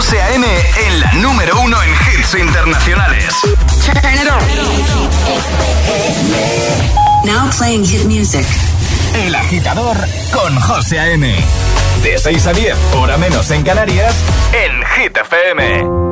José A.M. en la número uno en hits internacionales. Now playing hit music. El agitador con José A.M. De 6 a 10, hora menos en Canarias, en Hit FM.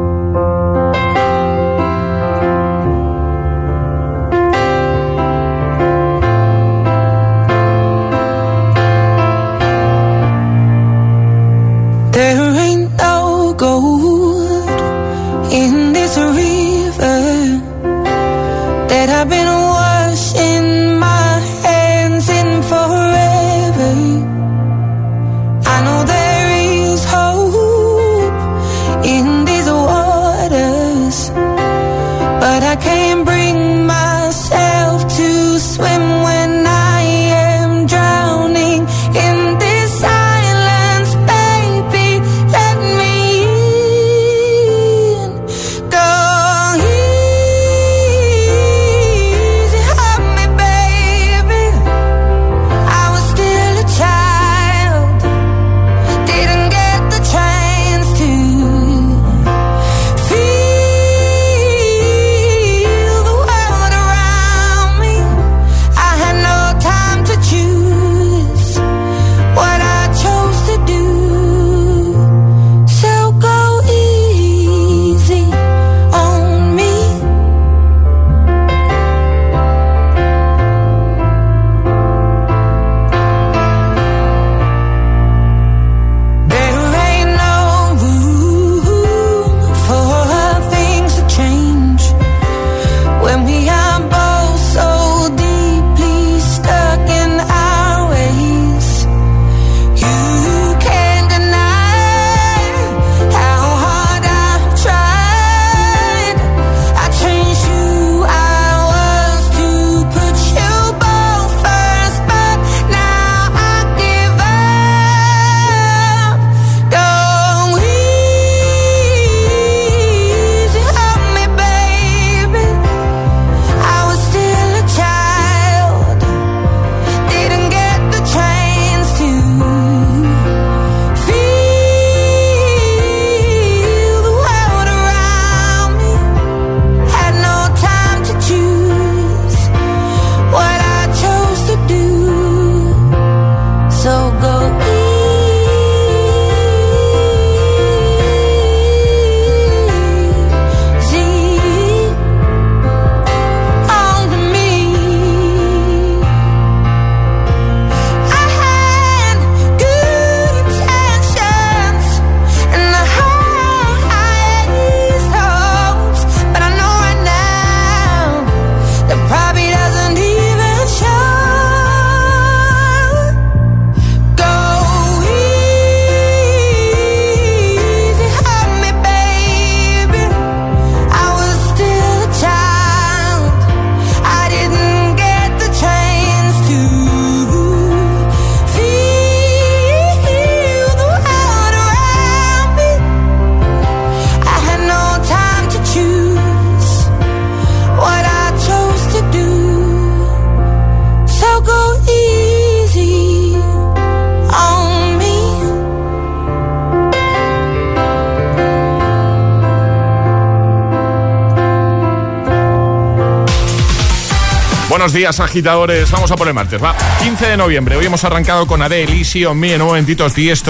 Buenos días, agitadores. Vamos a por el martes, va. 15 de noviembre. Hoy hemos arrancado con Adele, Easy on Me, en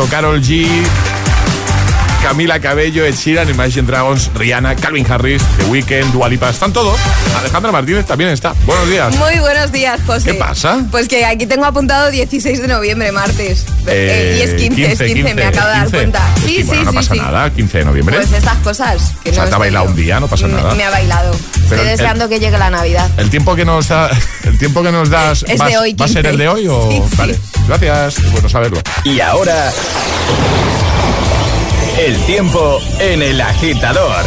Carol G, Camila Cabello, Ed Sheeran, Imagine Dragons, Rihanna, Calvin Harris, The Weeknd, Dualipa. Están todos. Alejandra Martínez también está. Buenos días. Muy buenos días, José. ¿Qué pasa? Pues que aquí tengo apuntado 16 de noviembre, martes. Eh, y es 15, es 15, me acabo de dar 15. cuenta. Sí, sí, sí, no pasa sí. nada, 15 de noviembre. Pues estas cosas. Que O sea, no te ha bailado yo. un día, no pasa Me- nada. Me ha bailado. Pero Estoy el- deseando que llegue la Navidad. El tiempo que nos da, el tiempo que nos das Es va, de hoy, ¿va a ser 15. el de hoy o Sí, sí. vale. Gracias, es bueno saberlo. Y ahora, el tiempo en el agitador.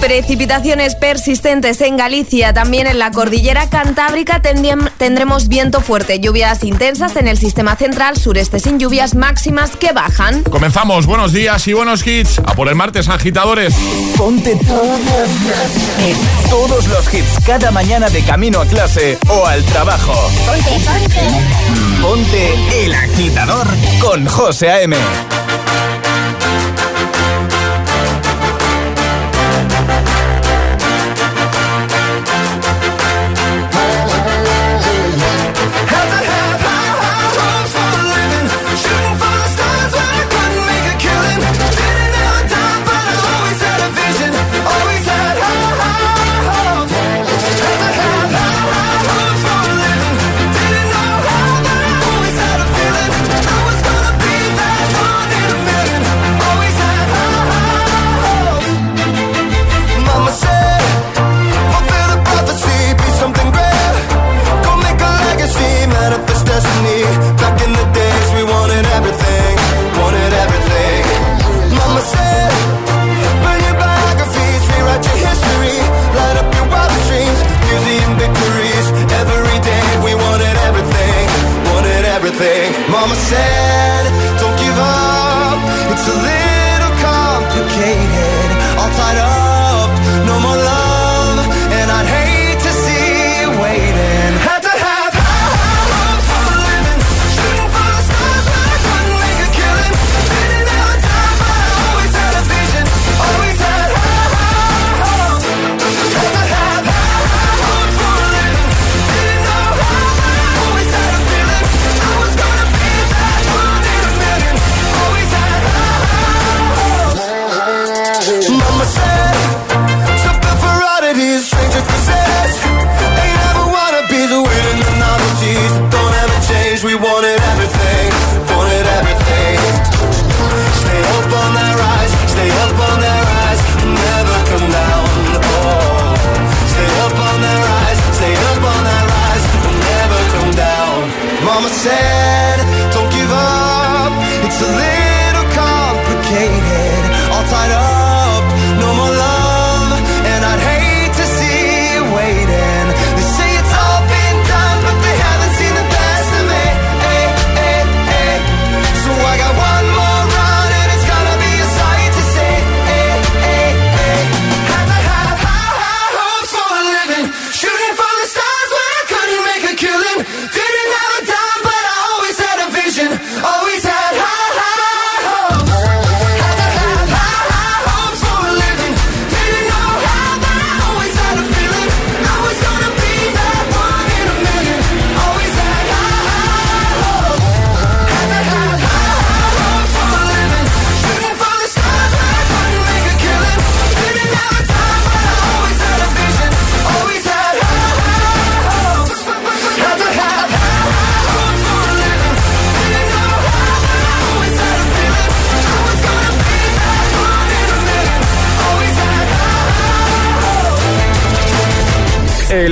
Precipitaciones persistentes en Galicia, también en la cordillera cantábrica tendiem- tendremos viento fuerte, lluvias intensas en el sistema central, sureste sin lluvias máximas que bajan. Comenzamos, buenos días y buenos hits. A por el martes, agitadores. Ponte todos los hits, todos los hits cada mañana de camino a clase o al trabajo. Ponte, ponte. Ponte el agitador con José A.M.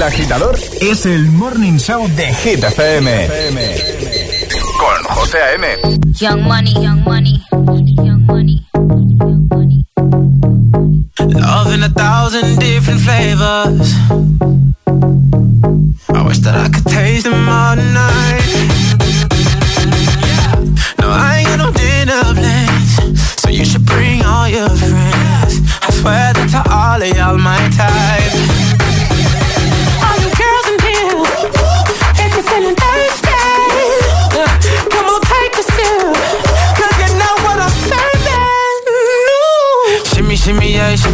agitador es el morning show de Hit FM. Con José A.M. Young money, young money, young money, young money. Love in a thousand different flavors. I wish that I could taste them all night. No, I ain't got no dinner plans, so you should bring all your friends. I swear that to all of y'all my type.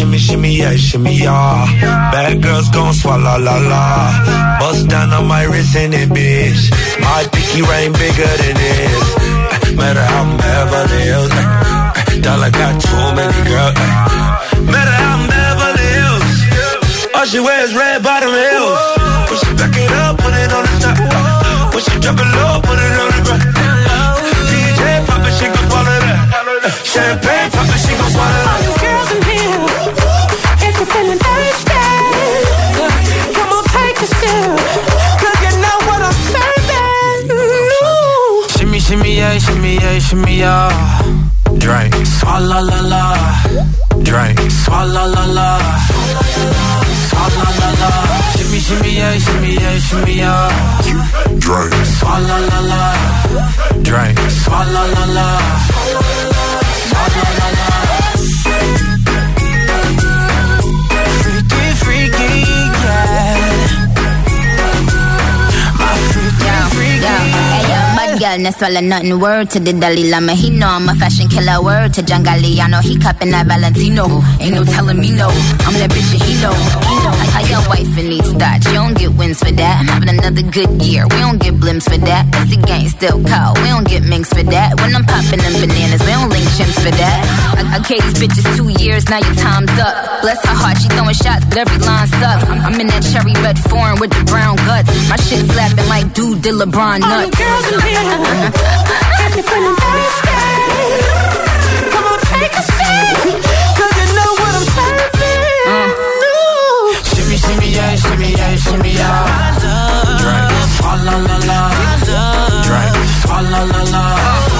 Shimmy, shimmy, yeah, shimmy, yeah. Bad girls gon' swallow la la. Bust down on my wrist and it, bitch. My pinky ring bigger than this. Matter how I'm Beverly Hills. Dollar got too many girls. Matter how I'm Beverly Hills. All she wears red bottom heels. When she back it up, put it on the top. When she drop it low, put it on the ground. DJ pop it, she gon' swallow that. Champagne pop it, she gon' swallow that. 'Cause you know what I'm serving. Shimmy, shimmy, yeah, shimmy, yeah, shimmy, yeah. Drink, swalla la la. Drink, swalla la la. La la. Shimmy, shimmy, yeah, shimmy, yeah, shimmy, yeah. Drink, swalla la la. Drink, swalla la la. Swalla la la. No swallow nothing. Word to the Dalai Lama, he know I'm a fashion killer. Word to John Galliano, he cupping that Valentino. Ain't no telling me no, I'm that bitch and he know. How your wife and needs that? You don't get wins for that. I'm having another good year, we don't get blimps for that. That's the gang still call, we don't get minks for that. When I'm popping them bananas, we don't link chimps for that. I, I gave these bitches two years, now your time's up. Bless her heart, she throwing shots, but every line sucks. I'm, in that cherry red foreign with the brown guts. My shit slapping like dude did LeBron All you nuts. girls in here, feeling thirsty, come on, take a sip, yeah, shimmy yeah, shimmy yeah. I love. Drink. La la la. I love. Drink. La la la. I love.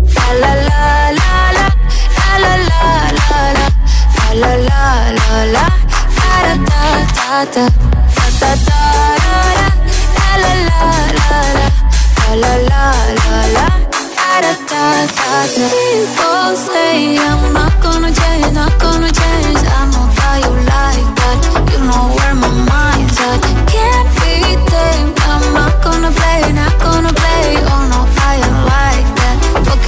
la la la la, la la la la, la la la la, da da da da, da da da da, la la la la, la la la la, da da da da. People say I'm not gonna change, not gonna change. I'm not how you like that. You know where my mind's at. Can't be tamed. I'm not gonna play.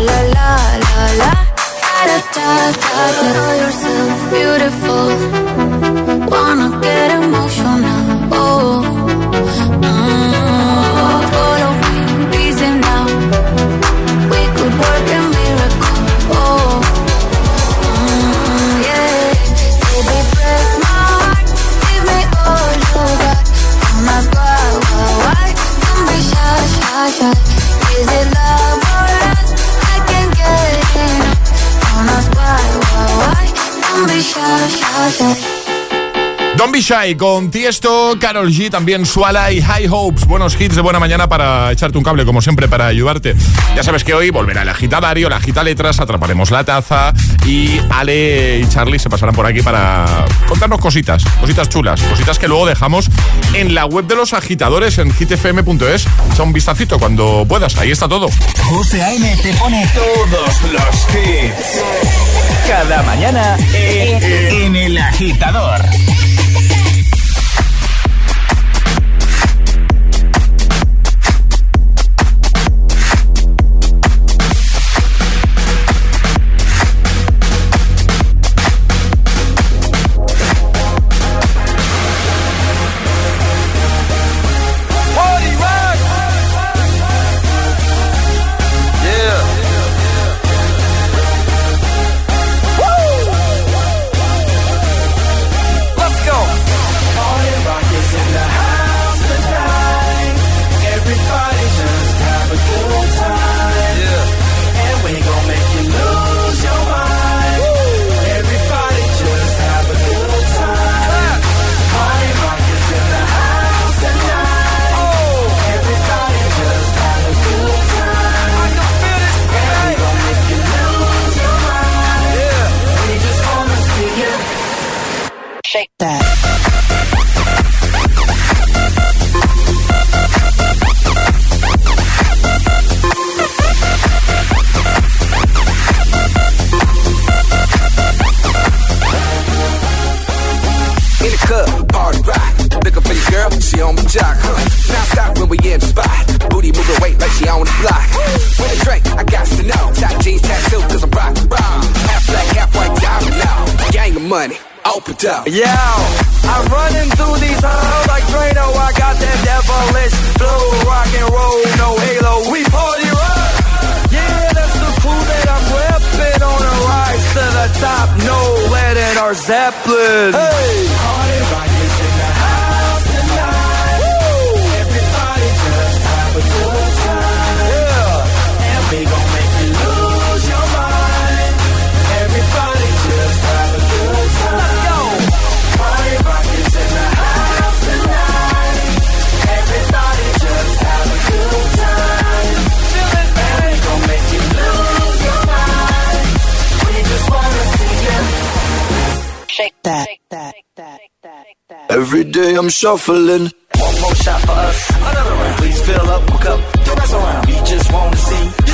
la la la la. Da da da da know yourself beautiful. Wanna get emotional. Oh mm, follow me now. We could work a miracle. Oh mm, yeah. Break my heart. Give me all don't ask why don't 我的小小 Don't Be Shy con Tiesto, Carol G, también Suala y High Hopes. Buenos hits de buena mañana para echarte un cable, como siempre, para ayudarte. Ya sabes que hoy volverá el agitadario, la agita letras, atraparemos la taza y Ale y Charlie se pasarán por aquí para contarnos cositas, cositas chulas, cositas que luego dejamos en la web de los agitadores en hitfm.es. Echa un vistacito cuando puedas, ahí está todo. José A.M. te pone todos los hits. Cada mañana en, en el agitador. That, that, that, that. Every day I'm shuffling. One more shot for us, another round. Please fill up my cup, don't mess around. We just wanna see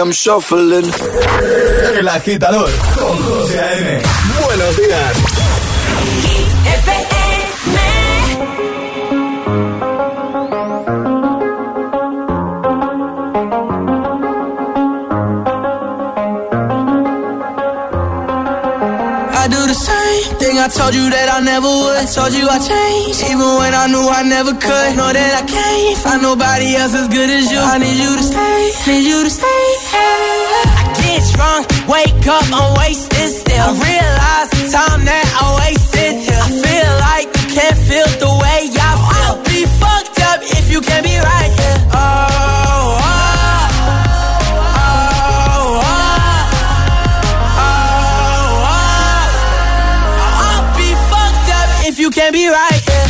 I'm shuffling. El agitador con José A.M. Buenos días. I do the same thing I told you that I never would. I told you I changed, even when I knew I never could. Know that I can't find nobody else as good as you. I need you to stay, need you to stay. Get drunk, wake up, I'm wasted still. I realize the time that I wasted here. I feel like you can't feel the way I feel. I'll be fucked up if you can't be right here. Oh, oh. Oh I'll be fucked up if you can't be right, yeah.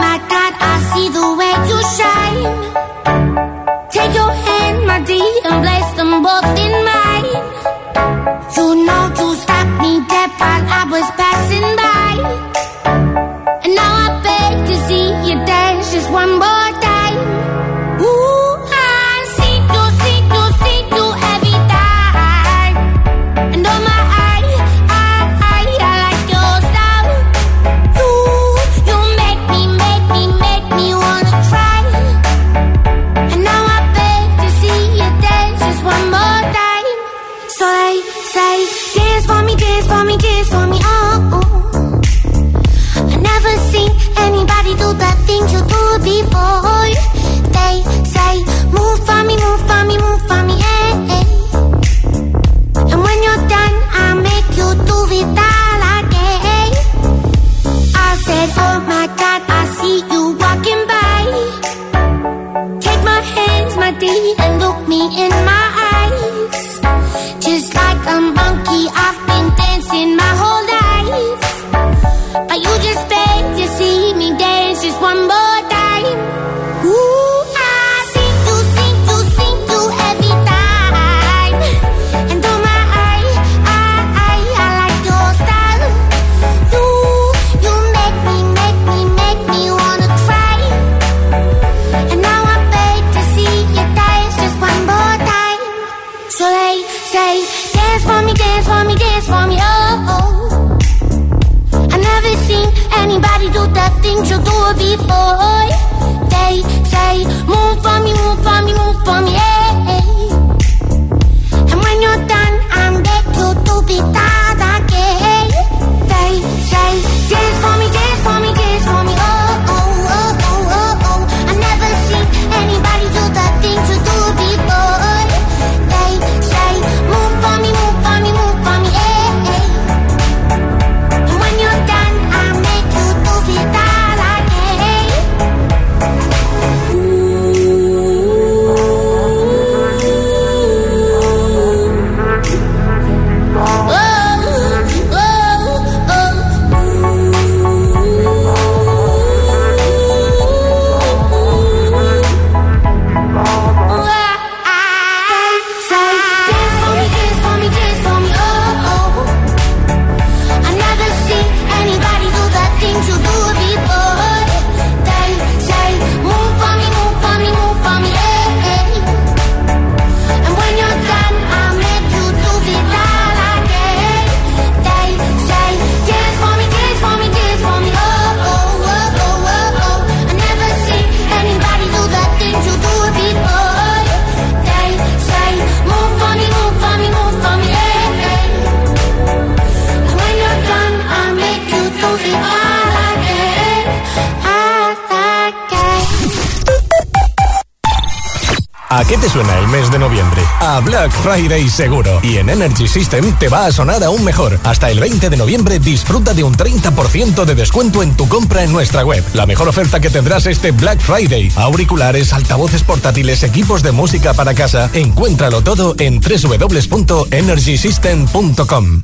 Friday seguro. Y en Energy System te va a sonar aún mejor. Hasta el 20 de noviembre disfruta de un 30% de descuento en tu compra en nuestra web. La mejor oferta que tendrás este Black Friday. Auriculares, altavoces portátiles, equipos de música para casa. Encuéntralo todo en www.energysystem.com.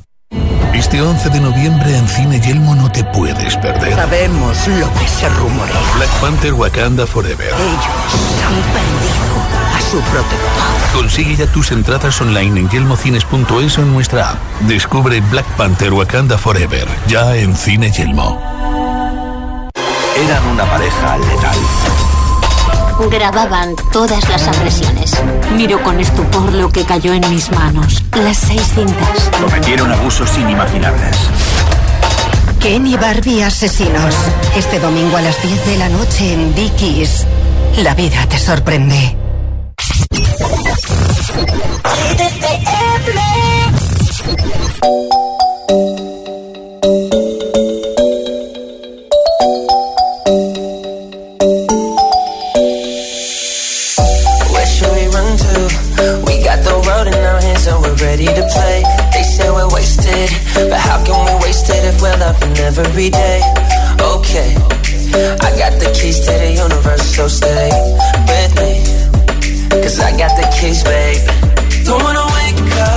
Este 11 de noviembre en Cine Yelmo no te puedes perder. Sabemos lo que se rumorea. Black Panther Wakanda Forever. Ellos han perdido su protector. Consigue ya tus entradas online en yelmocines.es o en nuestra app. Descubre Black Panther Wakanda Forever, ya en Cine Yelmo. Eran una pareja letal. Grababan todas las agresiones. Miro con estupor lo que cayó en mis manos. Las seis cintas. Cometieron abusos inimaginables. Ken y Barbie asesinos. Este domingo a las 10 de la noche en Dickies. La vida te sorprende. Every day? Okay, I got the keys to the universe, so stay. Cause I got the keys, babe. Don't wanna wake up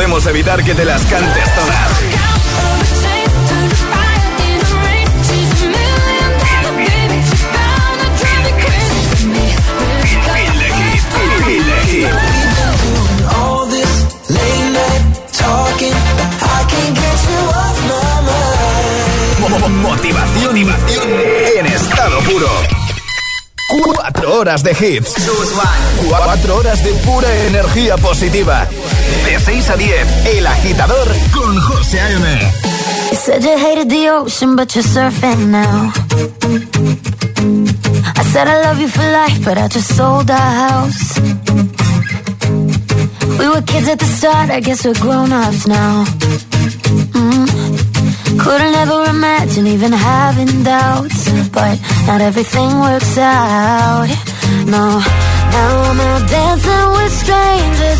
podemos evitar que te las cantes todas. Motivación y en estado puro. Cuatro horas de hits. Cuatro horas de pura energía positiva. De 6 a 10, El Agitador con José A.M. You said you hated the ocean, but you're surfing now. I said I love you for life, but I just sold our house. We were kids at the start, I guess we're grown-ups now. Mm. Couldn't ever imagine even having doubts, but not everything works out. No, now I'm out dancing with strangers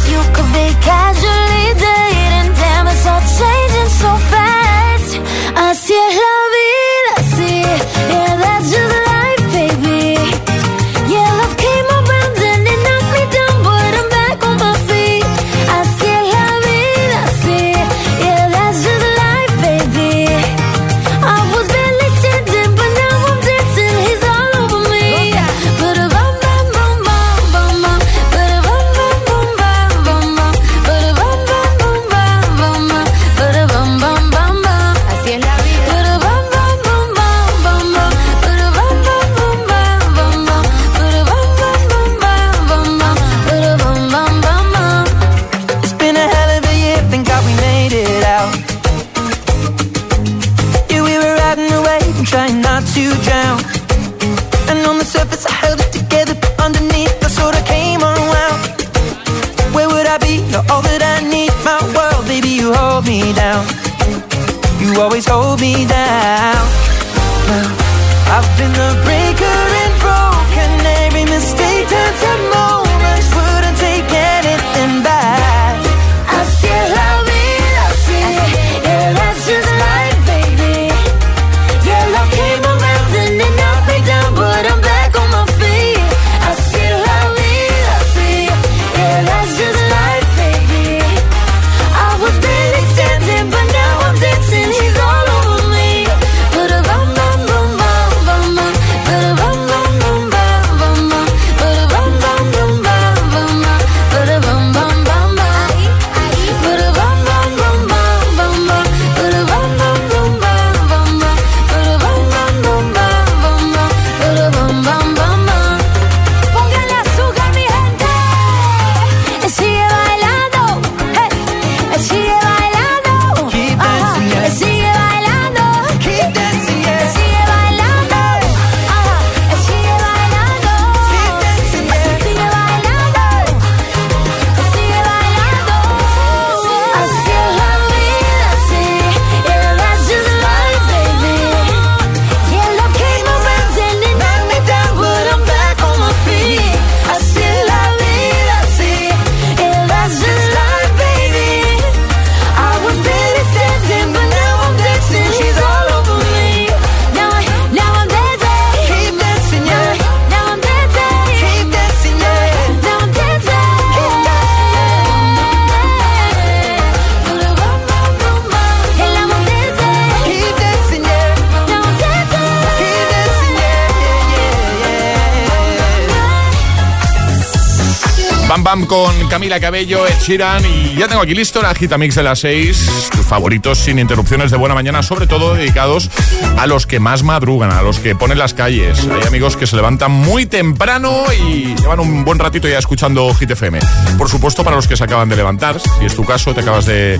Camila Cabello, Ed Sheeran y ya tengo aquí listo la gita mix de las 6, tus favoritos sin interrupciones de buena mañana, sobre todo dedicados a los que más madrugan, a los que ponen las calles. Hay amigos que se levantan muy temprano y llevan un buen ratito ya escuchando Hit FM. Por supuesto, para los que se acaban de levantar, si es tu caso, te acabas de,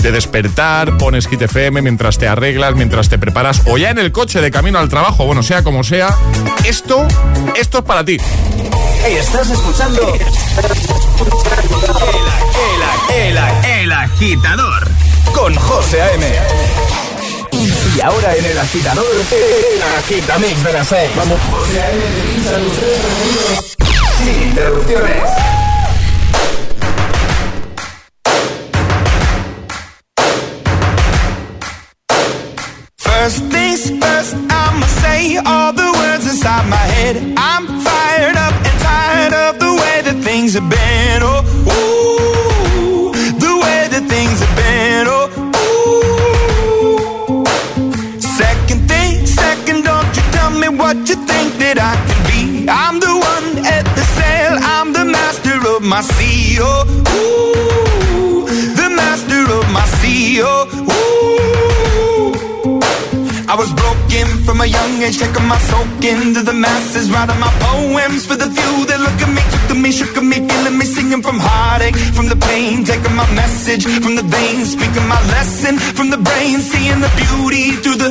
de despertar, pones Hit FM mientras te arreglas, mientras te preparas o ya en el coche de camino al trabajo, bueno, sea como sea, esto, esto es para ti. Estás escuchando el, el, el, el agitador con José A.M. Y ahora en el agitador, el agitamix de las Vamos. José A.M. de los Sin interrupciones. First things first, I'ma say all the words inside my head. I'm fired up and tired of the way that things have been. Oh. what you think that I can be. I'm the one at the sail, I'm the master of my sea. Oh, ooh, the master of my sea. Oh, ooh. I was broken from a young age, taking my soak into the masses, writing my poems for the few that look at me, took to me, shook at me, feeling me, singing from heartache, from the pain, taking my message from the veins, speaking my lesson from the brain, seeing the beauty through the.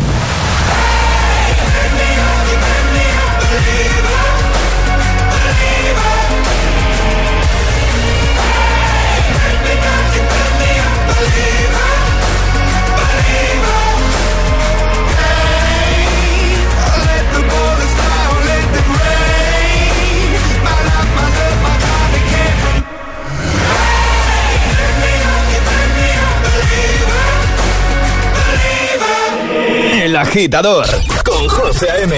Agitador con José A.M.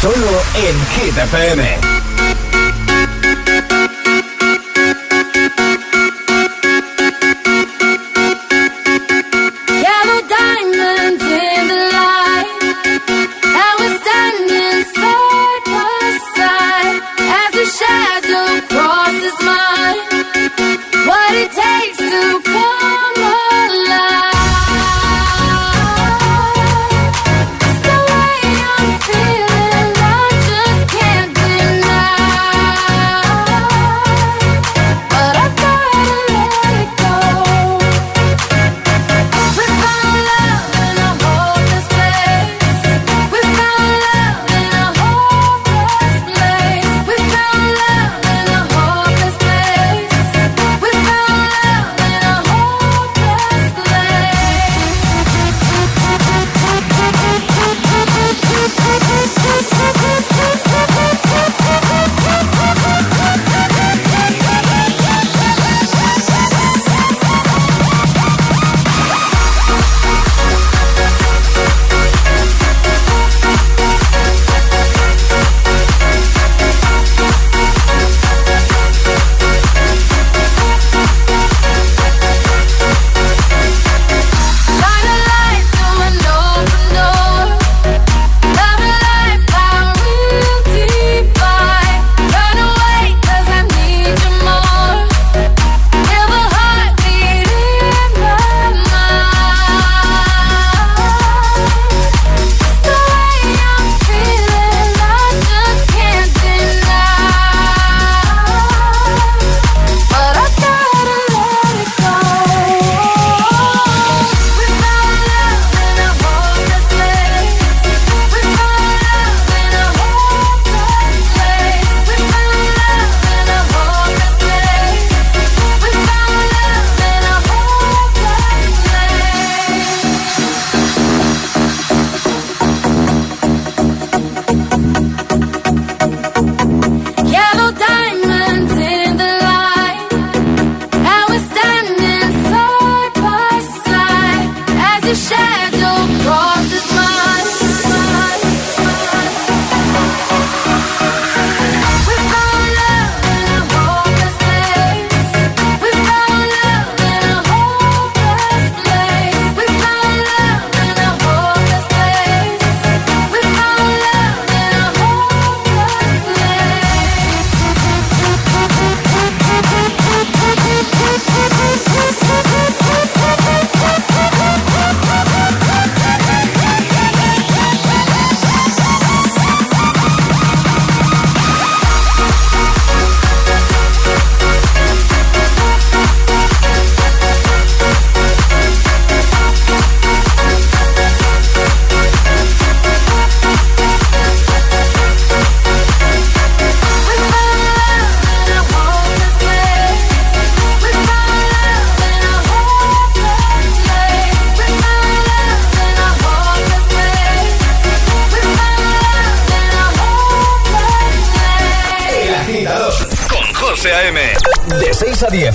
Solo en Hit.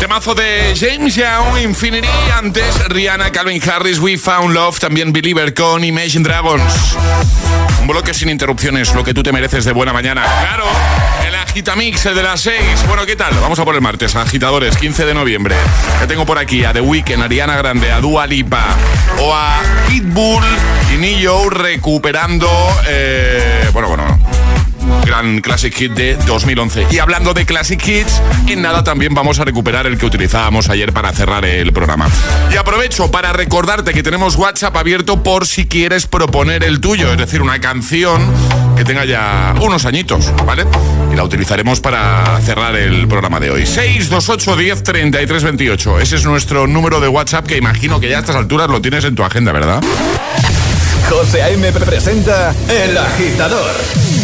Temazo de James Young, Infinity, antes Rihanna, Calvin Harris, We Found Love, también Believer con Imagine Dragons. Un bloque sin interrupciones, lo que tú te mereces de buena mañana. Claro, el Agitamix, el de las 6. Bueno, ¿qué tal? Vamos a por el martes, agitadores, 15 de noviembre. Ya tengo por aquí a The Weeknd, Ariana Grande, a Dua Lipa o a Pitbull y Nio recuperando... eh, bueno, bueno, gran Classic Hit de 2011. Y hablando de Classic Hits, en nada también vamos a recuperar el que utilizábamos ayer para cerrar el programa. Y aprovecho para recordarte que tenemos WhatsApp abierto por si quieres proponer el tuyo, es decir, una canción que tenga ya unos añitos, ¿vale? Y la utilizaremos para cerrar el programa de hoy. 628 10 33 28. Ese es nuestro número de WhatsApp que imagino que ya a estas alturas lo tienes en tu agenda, ¿verdad? José A.M. presenta El Agitador.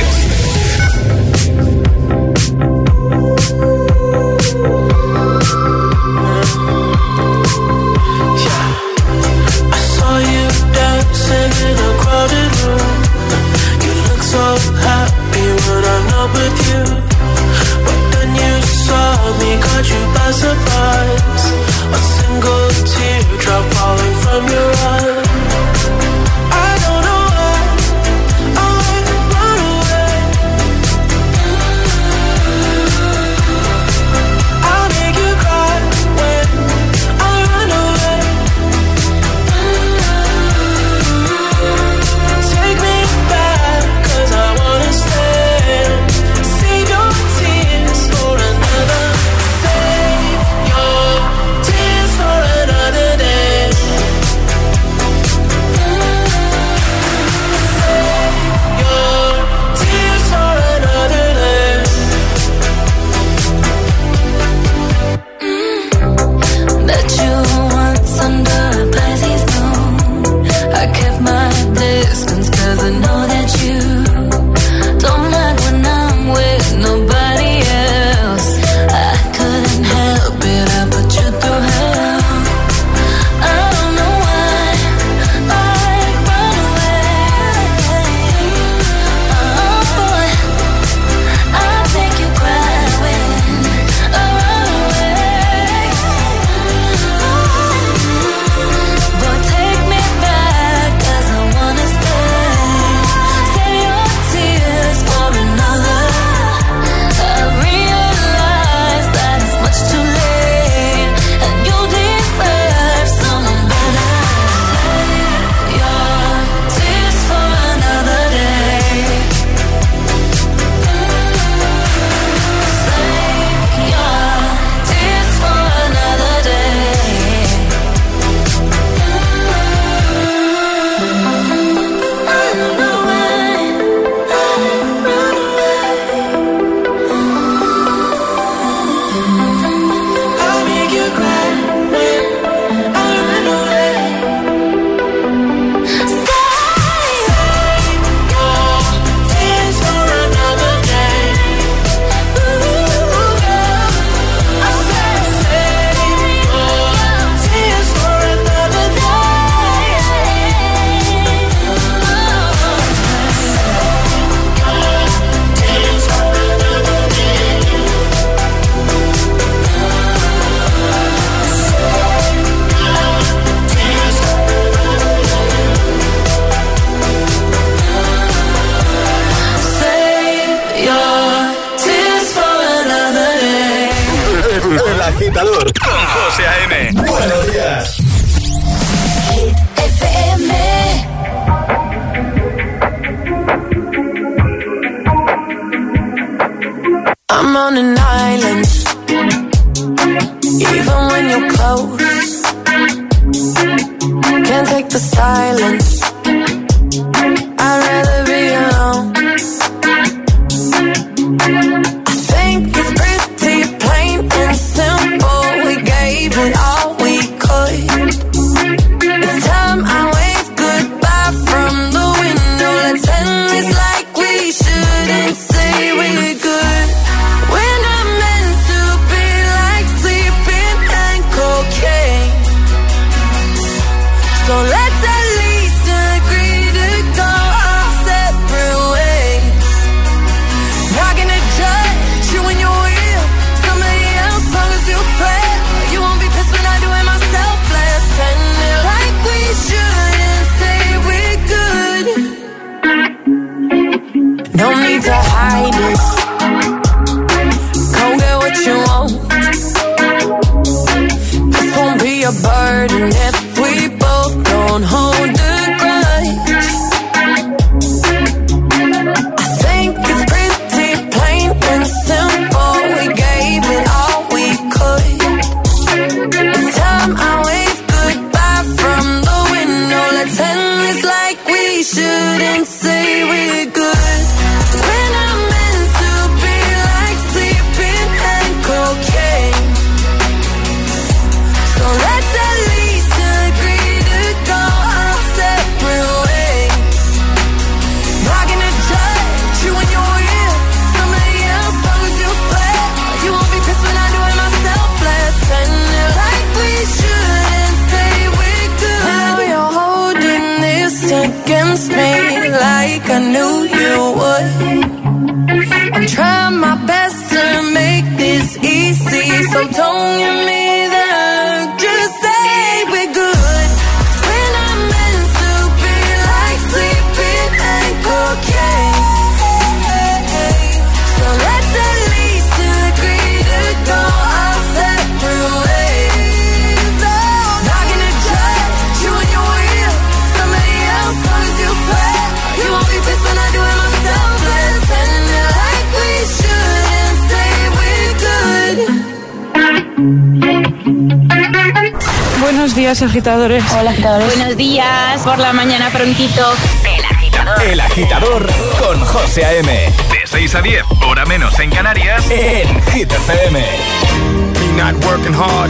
días, agitadores. Hola, agitadores. Buenos días, por la mañana prontito. El agitador. El agitador con José A.M. De 6 a 10, hora menos en Canarias, en Hit FM. Me not working hard.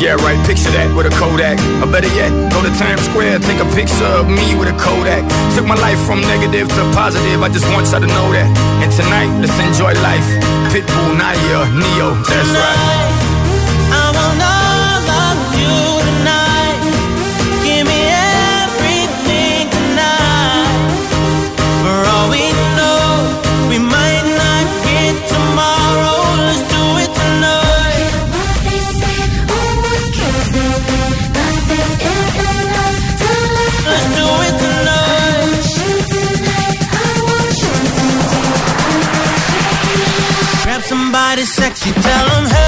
Yeah, right, picture that with a Kodak. Or better yet, go to Times Square, take a picture of me with a Kodak. Took my life from negative to positive, I just want y'all to know that. And tonight, let's enjoy life. Pitbull, Nadia, Neo, that's right. sexy, tell them hey.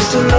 supposed to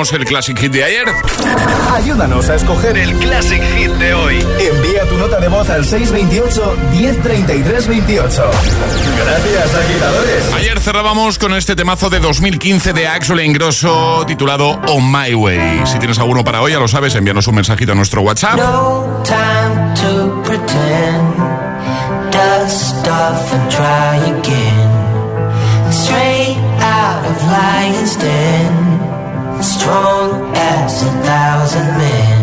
El Classic Hit de ayer. Ayúdanos a escoger el Classic Hit de hoy. Envía tu nota de voz al 628 1033 28. Gracias, agitadores. Ayer cerrábamos con este temazo de 2015 de Axel Ingrosso titulado On My Way. Si tienes alguno para hoy, ya lo sabes, envíanos un mensajito a nuestro WhatsApp. No time to pretend. Dust off and try again. Straight out of Lion's Den. Strong as a thousand men.